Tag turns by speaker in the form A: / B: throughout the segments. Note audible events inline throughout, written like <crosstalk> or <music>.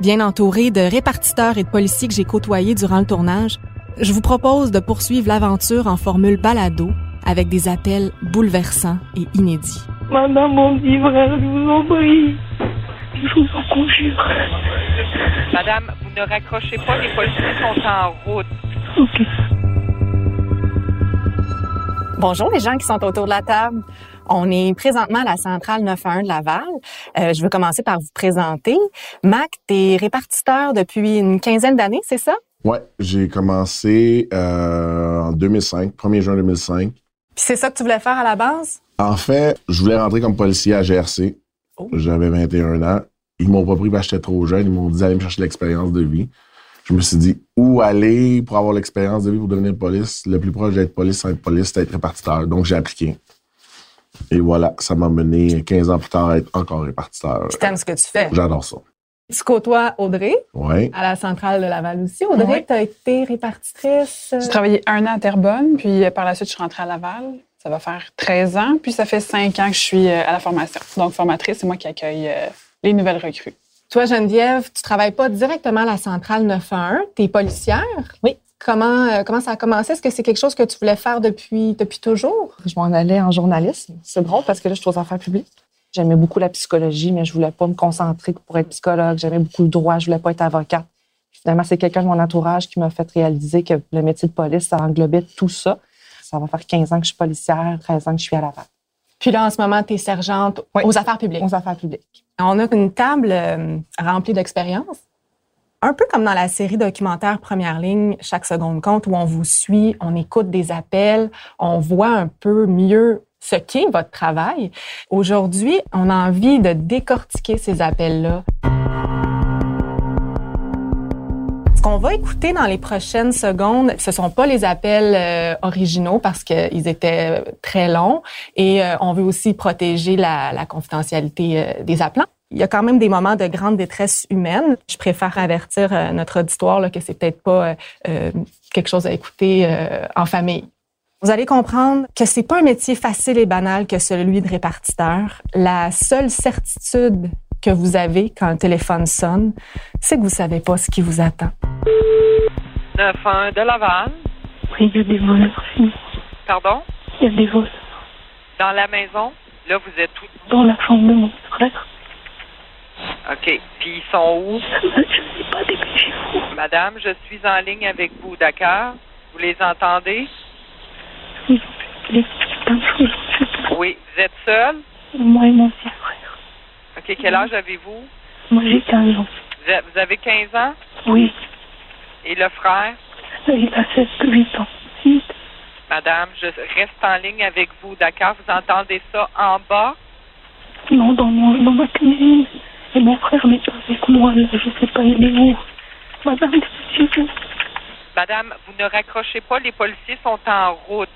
A: Bien entouré de répartiteurs et de policiers que j'ai côtoyés durant le tournage, je vous propose de poursuivre l'aventure en formule balado avec des appels bouleversants et inédits.
B: Madame, mon petit frère, je vous en prie. Je vous en conjure.
C: Madame, vous ne raccrochez pas, les policiers sont en route.
B: Ok.
A: Bonjour les gens qui sont autour de la table. On est présentement à la centrale 911 de Laval. Euh, je veux commencer par vous présenter. Mac, t'es répartiteur depuis une quinzaine d'années, c'est ça?
D: Ouais, j'ai commencé euh, en 2005, 1er juin 2005.
A: Puis c'est ça que tu voulais faire à la base?
D: En fait, je voulais rentrer comme policier à GRC.
A: Oh.
D: J'avais 21 ans. Ils m'ont pas pris parce que j'étais trop jeune. Ils m'ont dit d'aller me chercher l'expérience de vie. Je me suis dit, où aller pour avoir l'expérience de vie pour devenir police? Le plus proche d'être police sans être police, c'est être répartiteur. Donc, j'ai appliqué. Et voilà, ça m'a mené 15 ans plus tard à être encore répartiteur.
A: Tu t'aimes ce que tu fais.
D: J'adore ça.
A: Tu côtoies Audrey
D: Ouais.
A: à la centrale de Laval aussi. Audrey,
E: Ouais.
A: tu as été répartitrice. euh,
E: J'ai travaillé un an à Terrebonne, puis euh, par la suite, je suis rentrée à Laval. Ça va faire 13 ans, puis ça fait 5 ans que je suis euh, à la formation. Donc, formatrice, c'est moi qui accueille les nouvelles recrues.
A: Toi, Geneviève, tu travailles pas directement à la centrale 911. Tu es policière.
F: Oui.
A: Comment, euh, comment ça a commencé? Est-ce que c'est quelque chose que tu voulais faire depuis, depuis toujours?
F: Je m'en allais en journalisme. C'est drôle parce que là, je suis aux affaires publiques. J'aimais beaucoup la psychologie, mais je voulais pas me concentrer pour être psychologue. J'aimais beaucoup le droit, je voulais pas être avocate. Finalement, c'est quelqu'un de mon entourage qui m'a fait réaliser que le métier de police, ça englobait tout ça. Ça va faire 15 ans que je suis policière, 13 ans que je suis à Laval.
A: Puis là, en ce moment, tu es sergente
F: Oui.
A: aux affaires publiques.
F: Aux affaires publiques.
A: On a une table euh, remplie d'expériences. Un peu comme dans la série documentaire Première ligne, chaque seconde compte, où on vous suit, on écoute des appels, on voit un peu mieux ce qu'est votre travail. Aujourd'hui, on a envie de décortiquer ces appels-là. Qu'on va écouter dans les prochaines secondes, ce sont pas les appels euh, originaux parce qu'ils étaient très longs et euh, on veut aussi protéger la, confidentialité euh, des appelants. Il y a quand même des moments de grande détresse humaine. Je préfère avertir euh, notre auditoire là, que c'est peut-être pas euh, euh, quelque chose à écouter euh, en famille. Vous allez comprendre que c'est pas un métier facile et banal que celui de répartiteur. La seule certitude que vous avez quand le téléphone sonne, c'est que vous savez pas ce qui vous attend.
C: 9-1 de Laval.
B: Oui, il y a des voleurs. Oui,
C: Pardon?
B: Il y a des voleurs
C: Dans la maison? Là, vous êtes où?
B: dans la chambre de mon frère.
C: OK. Puis ils sont où?
B: Je ne sais pas, dépêchez-vous.
C: Madame, je suis en ligne avec vous, d'accord? Vous les entendez?
B: Oui.
C: Oui. Vous êtes seul?
B: Moi et mon frère.
C: OK. Quel âge avez-vous?
B: Moi, j'ai 15 ans.
C: Vous avez 15 ans?
B: Oui,
C: Et le frère?
B: il a 7, 8 ans. 8.
C: Madame, je reste en ligne avec vous, d'accord? Vous entendez ça en bas?
B: Non, dans, mon, dans ma cuisine. Et mon frère n'est pas avec moi, là. Je sais pas, il est où. Madame, dépêchez-vous.
C: Madame, vous ne raccrochez pas, les policiers sont en route.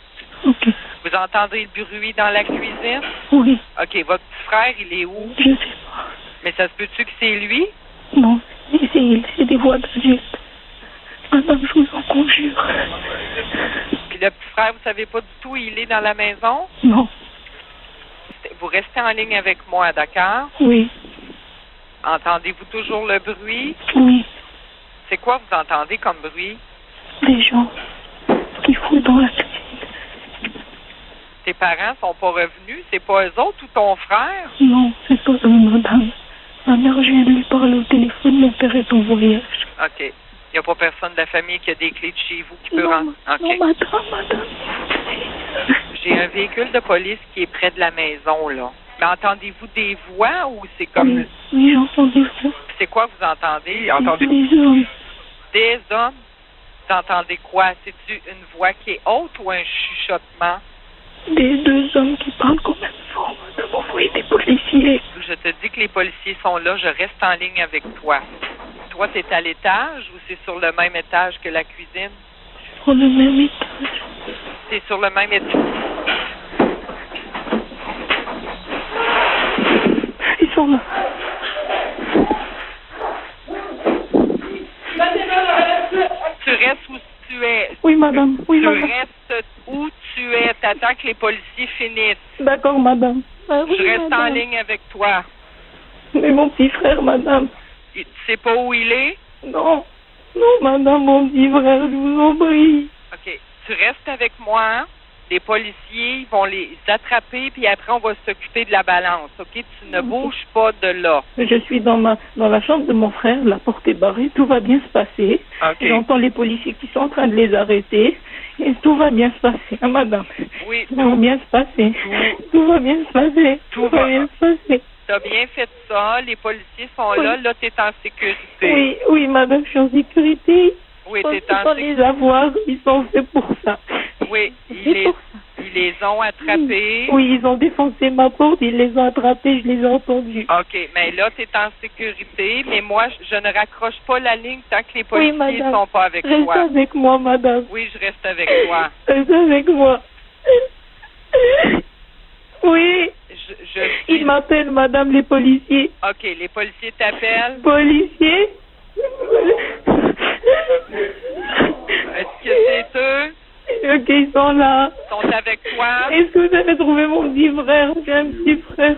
B: Ok,
C: Vous entendez le bruit dans la cuisine?
B: oui,
C: OK, votre petit frère, il est où?
B: je sais pas.
C: Mais ça se peut-tu que c'est lui?
B: Non, c'est des voix d'adultes. Madame, je vous en conjure.
C: Puis le petit frère, vous savez pas du tout, il est dans la maison?
B: Non,
C: Vous restez en ligne avec moi, d'accord?
B: oui,
C: Entendez-vous toujours le bruit?
B: oui,
C: C'est quoi vous entendez comme bruit?
B: des gens qui foutent dans la cuisine.
C: Tes parents sont pas revenus? C'est pas eux autres ou ton frère?
B: Non, c'est pas eux, madame. Ma mère, je viens de lui parler au téléphone, mon père est en voyage.
C: OK. Il n'y a pas personne de la famille qui a des clés de chez vous qui peut rentrer.
B: non, madame, madame.
C: J'ai un véhicule de police qui est près de la maison, là. Mais entendez-vous des voix ou c'est comme.
B: Oui, oui j'entends des voix.
C: C'est quoi vous entendez?
B: Des hommes.
C: Des hommes? Vous entendez quoi? C'est-tu une voix qui est haute ou un chuchotement?
B: Des deux hommes qui parlent quand même fort, madame. Envoyez des policiers.
C: Je te dis que les policiers sont là, je reste en ligne avec toi. Toi, tu es à l'étage ou c'est sur le même étage que la cuisine?
B: Sur le même étage.
C: C'est sur le même étage.
B: Ils sont là.
C: Tu restes où tu es.
B: Oui, madame. Oui,
C: tu
B: madame.
C: restes es. T'attends que les policiers finissent.
B: D'accord, madame. Ah, oui,
C: Je reste en ligne avec toi.
B: Mais mon petit frère, madame.
C: Tu sais pas où il est?
B: Non. Non, madame, mon petit frère, je vous en prie.
C: OK. Tu restes avec moi. Les policiers ils vont les attraper, puis après, on va s'occuper de la balance. OK? Tu ne bouges pas de là.
B: Je suis dans ma dans la chambre de mon frère, la porte est barrée, tout va bien se passer.
C: OK.
B: J'entends les policiers qui sont en train de les arrêter. Et tout va bien se passer, hein, madame.
C: Oui,
B: Tout va bien se passer.
C: tout,
B: Tout va bien se passer.
C: Tout
B: va
C: va.
B: bien se passer.
C: T'as bien fait ça. Les policiers sont
B: Oui.
C: là. Là, t'es en sécurité.
B: Oui, oui, madame, je suis en sécurité.
C: Oui, t'es en sécurité.
B: les avoir, ils sont faits pour ça.
C: Oui, ils
B: C'est
C: les,
B: pour ça.
C: Ils les ont attrapés?
B: Oui, ils ont défoncé ma porte, ils les ont attrapés, je les ai entendus.
C: OK, mais là, tu es en sécurité, mais moi, je- ne raccroche pas la ligne tant que les policiers
B: madame.
C: sont pas avec
B: Reste
C: toi.
B: avec moi, madame.
C: Oui, je reste avec toi.
B: Reste avec moi. Oui,
C: Je, je suis...
B: ils m'appellent, madame, les policiers.
C: OK, les policiers t'appellent.
B: Policiers
C: Est-ce que c'est eux?
B: Ok, ils sont là.
C: Sont avec toi?
B: Est-ce que vous avez trouvé mon petit frère J'ai un petit frère.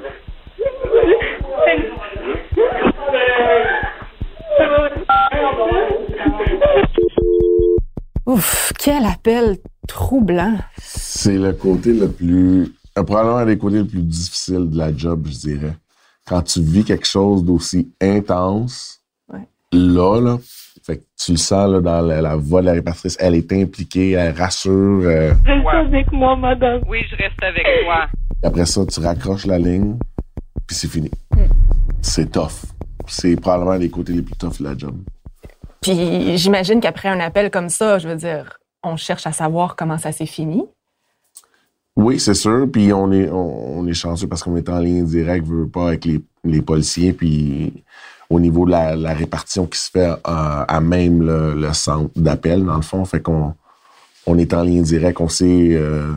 A: Ouf, quel appel troublant.
D: C'est le côté le plus. Probablement un des côtés les plus difficiles de la job, je dirais. Quand tu vis quelque chose d'aussi intense,
A: Ouais.
D: là, là, fait que tu le sens là, dans la, la voix de la répartitrice, elle est impliquée, elle rassure. euh,
B: Reste
C: Ouais.
B: avec moi, madame.
C: Oui, je reste avec toi.
D: après ça, tu raccroches la ligne, puis c'est fini. C'est tough. C'est probablement un des côtés les plus tough de la job.
A: Puis j'imagine qu'après un appel comme ça, je veux dire, on cherche à savoir comment ça s'est fini.
D: Oui, c'est sûr. Puis on est, on, on est chanceux parce qu'on est en ligne directe, veut pas, avec les, les policiers. Puis au niveau de la, la répartition qui se fait à, à même le, le centre d'appel, dans le fond, fait qu'on on est en ligne directe. On sait euh,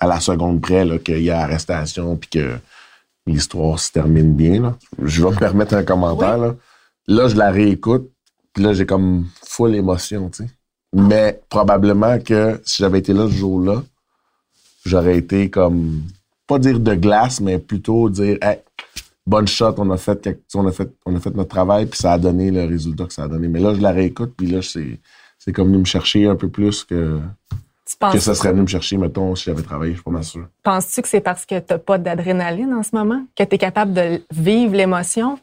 D: à la seconde près qu'il y a arrestation puis que l'histoire se termine bien. Là. Je vais me permettre un commentaire. Là. là, je la réécoute. Puis là, j'ai comme full émotion, tu sais. Mais probablement que si j'avais été là ce jour-là, j'aurais été comme pas dire de glace, mais plutôt dire hey, bonne shot, on a fait quelque- on a fait on a fait notre travail puis ça a donné le résultat que ça a donné. Mais là je la réécoute puis là c'est c'est comme venu me chercher un peu plus que
A: Tu
D: que ça serait venu me chercher mettons si j'avais travaillé, je suis pas mal sûr.
A: penses-tu que c'est parce que t'as pas d'adrénaline en ce moment? Que tu es capable de vivre l'émotion?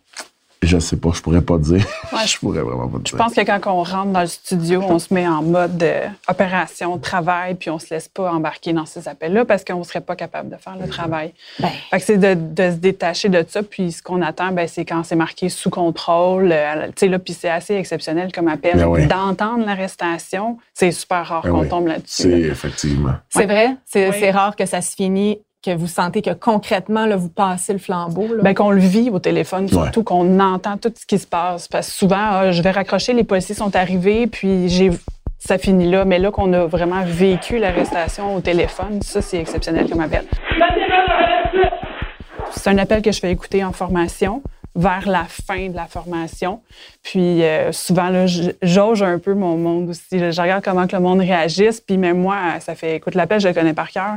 D: Je sais pas, je pourrais pas dire. <laughs>
E: Ouais,
D: je pourrais vraiment pas
E: Je
D: dire.
E: pense que quand on rentre dans le studio, on se met en mode euh, opération, travail, puis on se laisse pas embarquer dans ces appels-là parce qu'on serait pas capable de faire le travail.
A: Ben,
E: Fait que c'est de, de se détacher de ça, puis ce qu'on attend, ben, c'est quand c'est marqué sous contrôle. euh, tu sais, là, puis c'est assez exceptionnel comme appel.
D: Ben oui.
E: D'entendre l'arrestation, c'est super rare
D: Ben
E: qu'on
D: oui.
E: tombe là-dessus.
D: C'est
E: là.
D: effectivement.
A: c'est vrai? C'est
E: Oui.
A: rare que ça se finit, que vous sentez que concrètement, là, vous passez le flambeau. Là?
E: Ben, qu'on le vit au téléphone, surtout qu'on entend tout ce qui se passe. Parce que souvent, ah, je vais raccrocher, les policiers sont arrivés, puis j'ai ça finit là. Mais là, qu'on a vraiment vécu l'arrestation au téléphone, ça, c'est exceptionnel comme appel. C'est un appel que je fais écouter en formation vers la fin de la formation. Puis euh, souvent, là, jauge un peu mon monde aussi. là. Je regarde comment que le monde réagisse. Puis même moi, ça fait, écoute, l'appel, je le connais par cœur.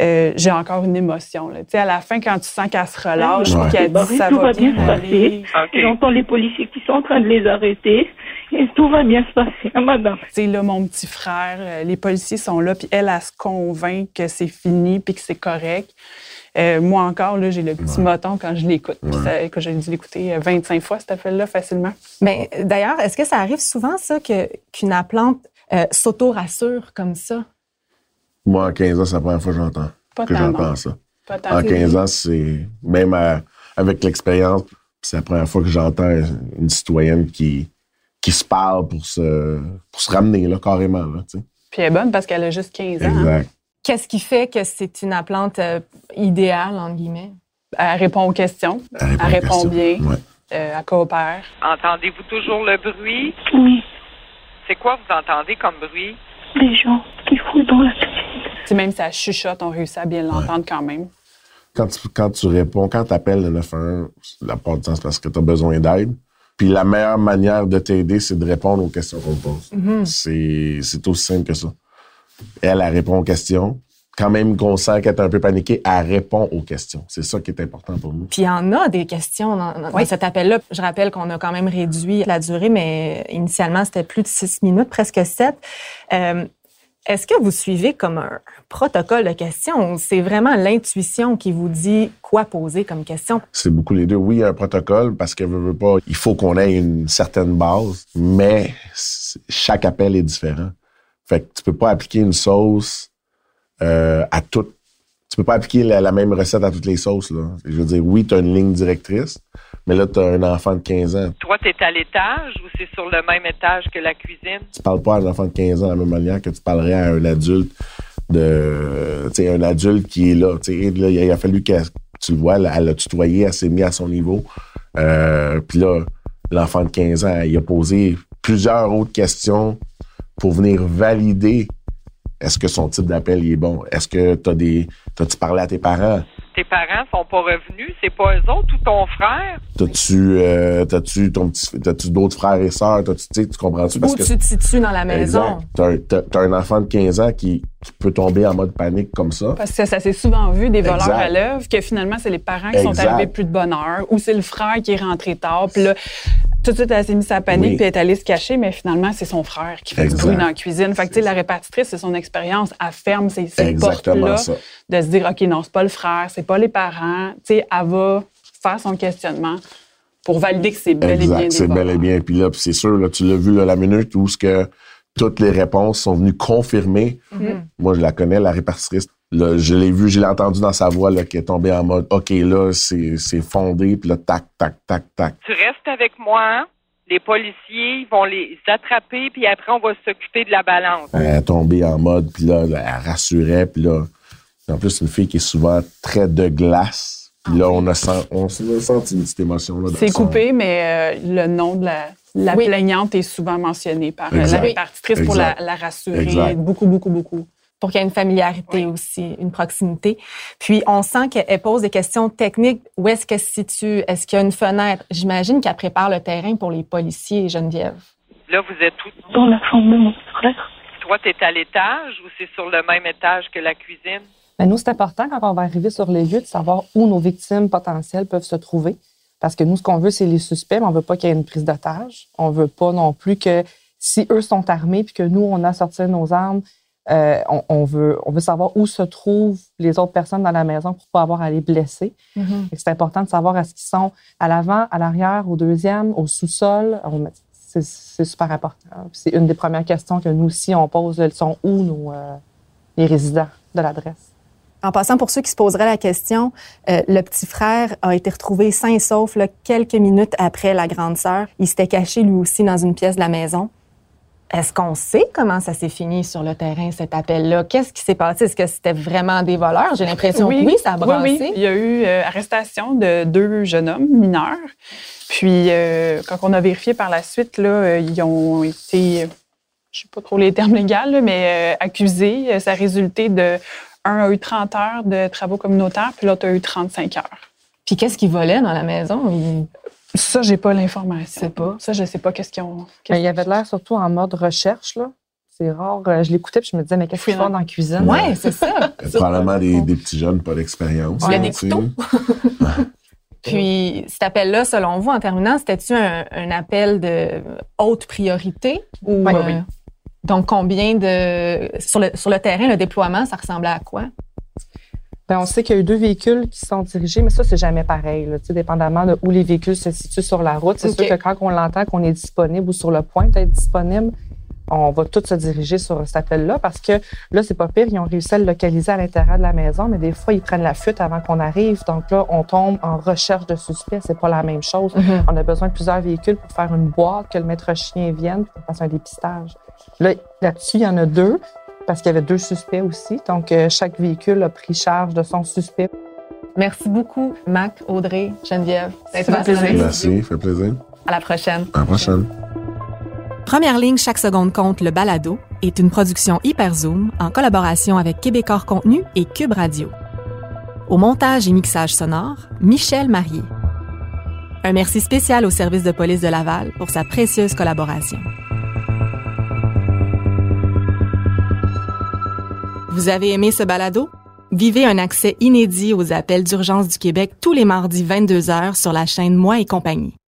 E: Euh, j'ai encore une émotion. Là. Tu sais, à la fin, quand tu sens qu'elle se relâche,
D: Ouais.
E: puis qu'elle dit ça
B: tout
E: va
B: va bien
E: bien
B: se
E: aller.
C: OK.
B: J'entends les policiers qui sont en train de les arrêter. Et tout va bien se passer, hein, madame.
E: Tu sais, là, mon petit frère, euh, les policiers sont là, puis elle, elle se convainc que c'est fini, puis que c'est correct. Euh, moi encore, là, j'ai le petit
D: Ouais.
E: moton quand je l'écoute.
D: Ouais.
E: J'ai dû l'écouter euh, 25 fois, cet appel-là, facilement.
A: Mais euh, d'ailleurs, est-ce que ça arrive souvent, ça, que, qu'une appelante euh, s'auto-rassure comme ça?
D: Moi, en 15 ans, c'est la première fois que j'entends.
E: Pas
D: Que j'entends ça.
E: Pas.
D: En 15 ans, c'est même à- avec l'expérience, c'est la première fois que j'entends une citoyenne qui, qui se parle pour se, pour se ramener, là, carrément. Là, tu sais.
E: Puis elle est bonne parce qu'elle a juste 15 ans. hein.
A: Qu'est-ce qui fait que c'est une appelante euh, idéale, entre guillemets?
E: Elle répond aux questions.
D: Elle répond,
E: Elle
D: aux
E: répond
D: questions.
E: bien.
D: Ouais.
E: Euh, elle coopère.
C: Entendez-vous toujours le bruit?
B: Oui,
C: C'est quoi vous entendez comme bruit?
B: les gens qui fouillent dans la cuisine.
E: Tu sais, même si elle chuchote, on réussit à bien l'entendre quand même.
D: Quand tu, quand tu réponds, quand tu appelles le 911, la plupart du temps, c'est parce que tu as besoin d'aide. Puis la meilleure manière de t'aider, c'est de répondre aux questions qu'on te pose. C'est c'est aussi simple que ça. Elle, elle répond aux questions. Quand même qu'on sent qu'elle est un peu paniquée, elle répond aux questions. C'est ça qui est important pour nous.
A: Puis il y en a des questions dans, dans- dans cet appel-là. Je rappelle qu'on a quand même réduit la durée, mais initialement, c'était plus de six minutes, presque sept. Euh, Est-ce que vous suivez comme un protocole de questions ou c'est vraiment l'intuition qui vous dit quoi poser comme question?
D: C'est beaucoup les deux. Oui, il y a un protocole parce que veut, veut pas, il faut qu'on ait une certaine base, mais chaque appel est différent. Fait que tu peux pas appliquer une sauce euh, à toutes. Tu peux pas appliquer la, la même recette à toutes les sauces. Là. Je veux dire, oui, tu as une ligne directrice, mais là, tu as un enfant de 15 ans.
C: Toi, tu es à l'étage ou c'est sur le même étage que la cuisine?
D: Tu parles pas à un enfant de 15 ans de la même manière que tu parlerais à un adulte de, tu sais, un adulte qui est là. Il a fallu que tu le vois, elle, elle a tutoyé, elle s'est mise à son niveau. Euh, Puis là, l'enfant de 15 ans, il a posé plusieurs autres questions pour venir valider est-ce que son type d'appel est bon? Est-ce que t'as des, t'as-tu parlé à tes parents?
C: Tes parents sont pas revenus, c'est pas eux autres ou ton frère?
D: T'as-tu, euh, t'as-tu ton petit, t'as-tu d'autres frères et sœurs? T'as-tu, tu sais, tu comprends-tu?
A: Où tu te situes dans la maison?
D: Exact. T'as un, t'as- t'as un enfant de 15 ans qui, qui peut tomber en mode panique comme ça.
E: Parce que ça s'est souvent vu des voleurs
D: Exact.
E: à l'œuvre, que finalement, c'est les parents qui sont arrivés plus de bonne heure, ou c'est le frère qui est rentré tard, puis là, tout de suite, elle s'est mise à panique,
D: Oui.
E: puis elle est allée se cacher, mais finalement, c'est son frère qui fait
D: Exact.
E: du bruit dans la cuisine. Fait que, tu sais, la répartitrice, c'est son expérience, elle ferme ces, ces portes-là, de se dire, OK, non, c'est pas le frère, c'est pas les parents. Tu sais, elle va faire son questionnement pour valider que c'est bel et bien
D: Exact, c'est bel et bien. Puis là, c'est sûr, là, tu l'as vu là, la minute où ce que toutes les réponses sont venues confirmer.
E: Mm-hmm.
D: Moi, je la connais, la répartitrice. Là, je l'ai vu, je l'ai entendu dans sa voix là, qui est tombée en mode OK, là, c'est c'est fondé, puis là, tac, tac, tac, tac.
C: Tu restes avec moi, les policiers ils vont les attraper, puis après, on va s'occuper de la balance.
D: Elle est tombée en mode, puis là, là, elle rassurait, puis là, en plus, c'est une fille qui est souvent très de glace. Puis là, on a, sent, on a senti une petite émotion.
E: C'est
D: son-
E: coupé, mais euh, le nom de la, la
A: Oui.
E: plaignante est souvent mentionné par euh,
D: Exact.
E: la répartitrice pour la rassurer.
D: Exact.
E: Beaucoup, beaucoup, beaucoup.
A: pour qu'il y ait une familiarité aussi, une proximité. Puis on sent qu'elle pose des questions techniques. Où est-ce qu'elle se situe? Est-ce qu'il y a une fenêtre? J'imagine qu'elle prépare le terrain pour les policiers, Geneviève.
C: Là, vous êtes où?
B: Dans la chambre de mon frère.
C: Toi, tu es à l'étage ou c'est sur le même étage que la cuisine?
F: Ben, nous, c'est important quand on va arriver sur les lieux de savoir où nos victimes potentielles peuvent se trouver. Parce que nous, ce qu'on veut, c'est les suspects, mais on veut pas qu'il y ait une prise d'otage. On veut pas non plus que si eux sont armés puis que nous, on a sorti nos armes, euh, on, on veut, on veut savoir où se trouvent les autres personnes dans la maison pour pas avoir à les blesser. Et C'est important de savoir est-ce qu'ils sont à l'avant, à l'arrière, au deuxième, au sous-sol. C'est super important. C'est une des premières questions que nous aussi, on pose. Ils sont où nos, euh, les résidents de l'adresse?
A: En passant, pour ceux qui se poseraient la question, euh, le petit frère a été retrouvé sain et sauf là, quelques minutes après la grande sœur. Il s'était caché lui aussi dans une pièce de la maison. Est-ce qu'on sait comment ça s'est fini sur le terrain, cet appel-là? Qu'est-ce qui s'est passé? Est-ce que c'était vraiment des voleurs? J'ai l'impression que oui, ça a brassé.
E: Oui, oui. Il y a eu euh, arrestation de deux jeunes hommes mineurs. Puis, euh, quand on a vérifié par la suite, là, ils ont été, je sais pas trop les termes légaux, mais euh, accusés. Euh, Ça a résulté de un a eu 30 heures de travaux communautaires, puis l'autre a eu 35 heures.
A: Puis qu'est-ce qui volait dans la maison? Il-
E: Ça, j'ai pas l'information.
A: sais pas.
E: Ça, je sais pas qu'est-ce qu'ils ont.
F: Mais
E: qu'est-ce
F: il y avait de l'air surtout en mode recherche, là. C'est rare. Euh, Je l'écoutais puis je me disais, mais qu'est-ce qu'ils font dans la cuisine?
A: Ouais, c'est ça. <laughs>
D: Probablement des, des petits jeunes, pas d'expérience.
A: Il y a des couteaux. <laughs> Puis cet appel-là, selon vous, en terminant, c'était-tu un, un appel de haute priorité? Ou,
F: Oui,
A: euh,
F: oui.
A: Donc, combien de... Sur le, sur le terrain, le déploiement, ça ressemblait à quoi?
F: Ben, on sait qu'il y a eu deux véhicules qui sont dirigés, mais ça, c'est jamais pareil, là, tu sais, dépendamment de où les véhicules se situent sur la route. C'est sûr que quand on l'entend qu'on est disponible ou sur le point d'être disponible, on va tous se diriger sur cet appel-là parce que là, c'est pas pire, ils ont réussi à le localiser à l'intérieur de la maison, mais des fois, ils prennent la fuite avant qu'on arrive. Donc là, on tombe en recherche de suspects. C'est pas la même chose.
A: Mhm.
F: On a besoin de plusieurs véhicules pour faire une boîte, que le maître chien vienne, pour qu'on fasse un dépistage. Là, là-dessus, il y en a deux, parce qu'il y avait deux suspects aussi. Donc, euh, chaque véhicule a pris charge de son suspect.
A: Merci beaucoup, Mac, Audrey, Geneviève.
F: Ça fait plaisir.
D: Merci,
A: studios.
D: fait plaisir.
A: À la prochaine.
D: À la prochaine.
A: Première ligne, chaque seconde compte, le balado, est une production Hyperzoom en collaboration avec Québecor Contenu et Cube Radio. Au montage et mixage sonore, Michel Marié. Un merci spécial au service de police de Laval pour sa précieuse collaboration. Vous avez aimé ce balado? Vivez un accès inédit aux appels d'urgence du Québec tous les mardis 22h sur la chaîne Moi et compagnie.